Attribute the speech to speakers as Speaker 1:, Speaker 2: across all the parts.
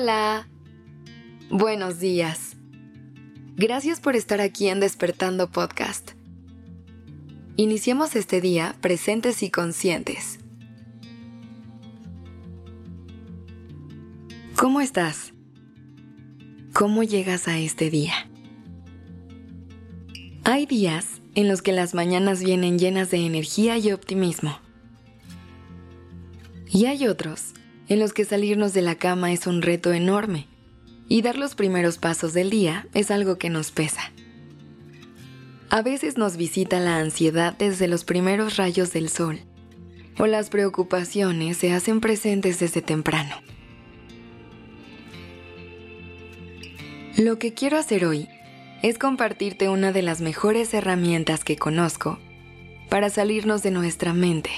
Speaker 1: Hola. Buenos días. Gracias por estar aquí en Despertando Podcast. Iniciemos este día presentes y conscientes. ¿Cómo estás? ¿Cómo llegas a este día? Hay días en los que las mañanas vienen llenas de energía y optimismo. Y hay otros en los que salirnos de la cama es un reto enorme y dar los primeros pasos del día es algo que nos pesa. A veces nos visita la ansiedad desde los primeros rayos del sol, o las preocupaciones se hacen presentes desde temprano. Lo que quiero hacer hoy es compartirte una de las mejores herramientas que conozco para salirnos de nuestra mente,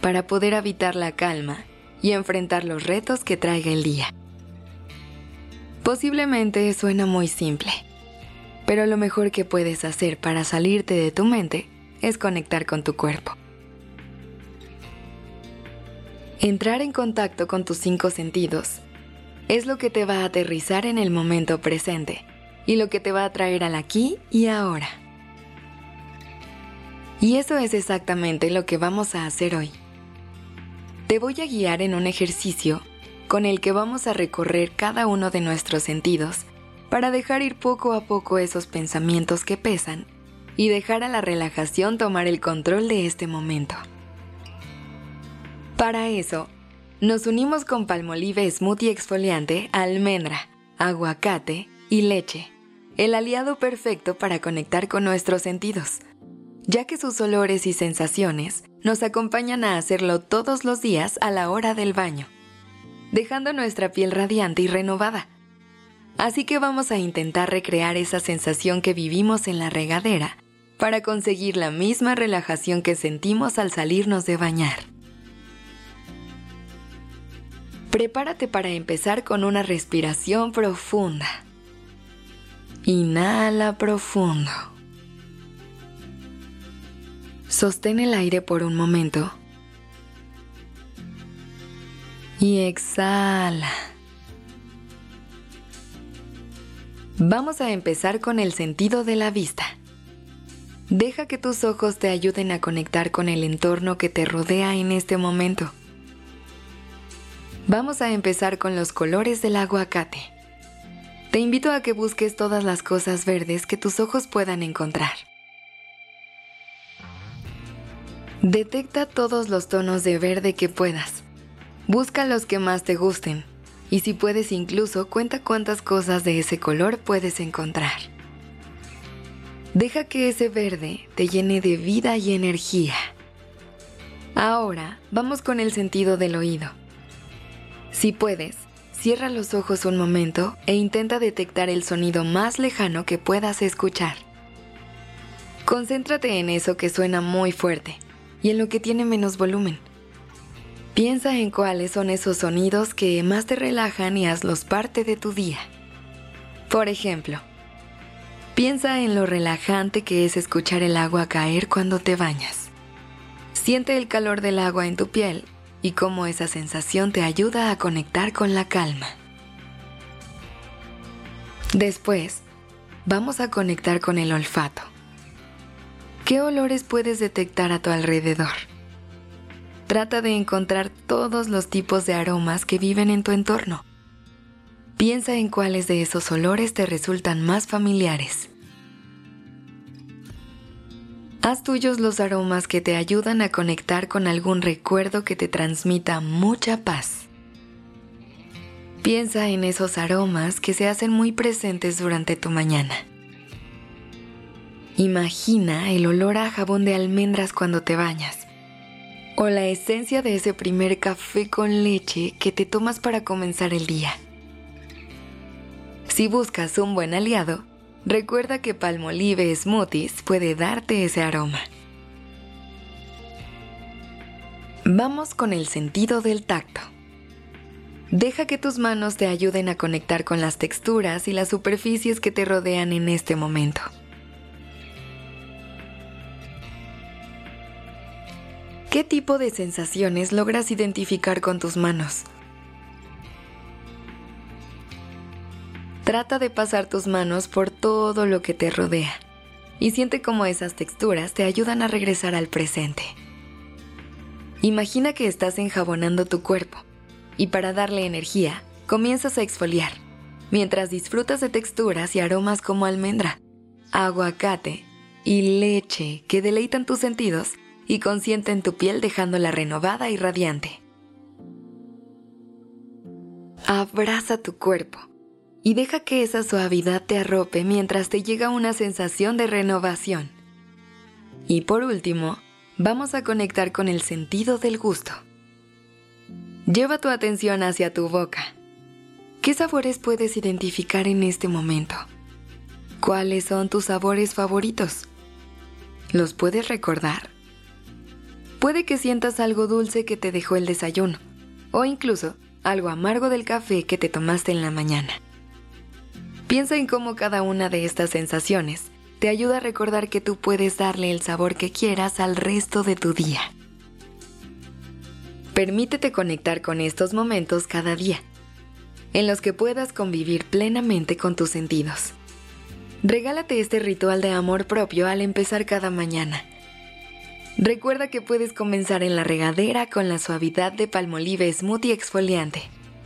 Speaker 1: para poder habitar la calma y enfrentar los retos que traiga el día. Posiblemente suena muy simple pero lo mejor que puedes hacer para salirte de tu mente es conectar con tu cuerpo. Entrar en contacto con tus cinco sentidos es lo que te va a aterrizar en el momento presente y lo que te va a traer al aquí y ahora. Y eso es exactamente lo que vamos a hacer hoy. Te voy a guiar en un ejercicio con el que vamos a recorrer cada uno de nuestros sentidos para dejar ir poco a poco esos pensamientos que pesan y dejar a la relajación tomar el control de este momento. Para eso, nos unimos con palmolive smoothie exfoliante, almendra, aguacate y leche, el aliado perfecto para conectar con nuestros sentidos, ya que sus olores y sensaciones nos acompañan a hacerlo todos los días a la hora del baño, dejando nuestra piel radiante y renovada Así que vamos a intentar recrear esa sensación que vivimos en la regadera para conseguir la misma relajación que sentimos al salirnos de bañar. Prepárate para empezar con una respiración profunda. Inhala profundo. Sostén el aire por un momento. Y exhala. Vamos a empezar con el sentido de la vista. Deja que tus ojos te ayuden a conectar con el entorno que te rodea en este momento. Vamos a empezar con los colores del aguacate. Te invito a que busques todas las cosas verdes que tus ojos puedan encontrar. Detecta todos los tonos de verde que puedas. Busca los que más te gusten y si puedes incluso cuenta cuántas cosas de ese color puedes encontrar. Deja que ese verde te llene de vida y energía. Ahora vamos con el sentido del oído. Si puedes, cierra los ojos un momento e intenta detectar el sonido más lejano que puedas escuchar. Concéntrate en eso que suena muy fuerte y en lo que tiene menos volumen. Piensa en cuáles son esos sonidos que más te relajan y hazlos parte de tu día. Por ejemplo, piensa en lo relajante que es escuchar el agua caer cuando te bañas. Siente el calor del agua en tu piel y cómo esa sensación te ayuda a conectar con la calma. Después, vamos a conectar con el olfato. ¿Qué olores puedes detectar a tu alrededor? Trata de encontrar todos los tipos de aromas que viven en tu entorno. Piensa en cuáles de esos olores te resultan más familiares. Haz tuyos los aromas que te ayudan a conectar con algún recuerdo que te transmita mucha paz. Piensa en esos aromas que se hacen muy presentes durante tu mañana. Imagina el olor a jabón de almendras cuando te bañas o la esencia de ese primer café con leche que te tomas para comenzar el día. Si buscas un buen aliado, recuerda que Palmolive Smoothies puede darte ese aroma. Vamos con el sentido del tacto. Deja que tus manos te ayuden a conectar con las texturas y las superficies que te rodean en este momento. ¿Qué tipo de sensaciones logras identificar con tus manos? Trata de pasar tus manos por todo lo que te rodea y siente cómo esas texturas te ayudan a regresar al presente. Imagina que estás enjabonando tu cuerpo y para darle energía comienzas a exfoliar, mientras disfrutas de texturas y aromas como almendra, aguacate y leche que deleitan tus sentidos y consienten tu piel dejándola renovada y radiante. Abraza tu cuerpo y deja que esa suavidad te arrope mientras te llega una sensación de renovación. Y por último, vamos a conectar con el sentido del gusto. Lleva tu atención hacia tu boca. ¿Qué sabores puedes identificar en este momento? ¿Cuáles son tus sabores favoritos? ¿Los puedes recordar? Puede que sientas algo dulce que te dejó el desayuno, o incluso algo amargo del café que te tomaste en la mañana. Piensa en cómo cada una de estas sensaciones te ayuda a recordar que tú puedes darle el sabor que quieras al resto de tu día. Permítete conectar con estos momentos cada día, en los que puedas convivir plenamente con tus sentidos. Regálate este ritual de amor propio al empezar cada mañana. Recuerda que puedes comenzar en la regadera con la suavidad de palmolive smoothie exfoliante,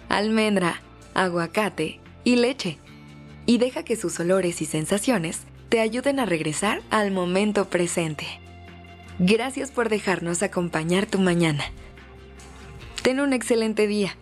Speaker 1: almendra, aguacate y leche y deja que sus olores y sensaciones te ayuden a regresar al momento presente. Gracias por dejarnos acompañar tu mañana. Ten un excelente día.